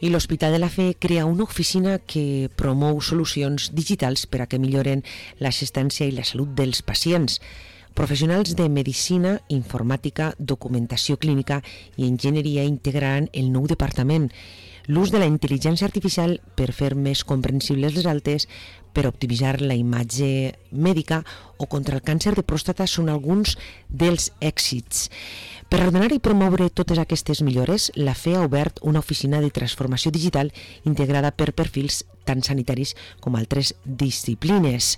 I l'Hospital de la Fe crea una oficina que promou solucions digitals per a que milloren l'assistència i la salut dels pacients. Professionals de medicina, informàtica, documentació clínica i enginyeria integraran el nou departament l'ús de la intel·ligència artificial per fer més comprensibles les altes, per optimitzar la imatge mèdica o contra el càncer de pròstata són alguns dels èxits. Per ordenar i promoure totes aquestes millores, la FE ha obert una oficina de transformació digital integrada per perfils tant sanitaris com altres disciplines.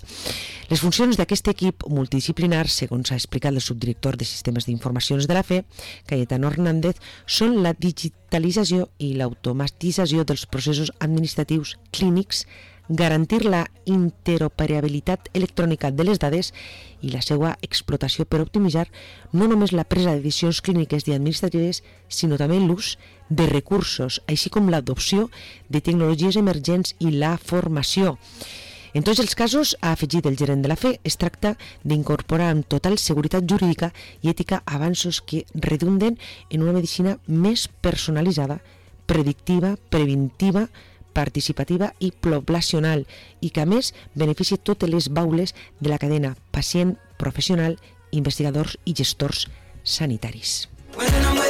Les funcions d'aquest equip multidisciplinar, segons ha explicat el subdirector de Sistemes d'Informacions de la FE, Cayetano Hernández, són la digitalització i l'automatització dels processos administratius clínics garantir la interoperabilitat electrònica de les dades i la seva explotació per optimitzar no només la presa de decisions clíniques i administratives, sinó també l'ús de recursos, així com l'adopció de tecnologies emergents i la formació. En tots els casos, ha afegit el gerent de la FE, es tracta d'incorporar amb total seguretat jurídica i ètica avanços que redunden en una medicina més personalitzada, predictiva, preventiva, participativa i poblacional i que a més benefici totes les baules de la cadena pacient, professional, investigadors i gestors sanitaris. When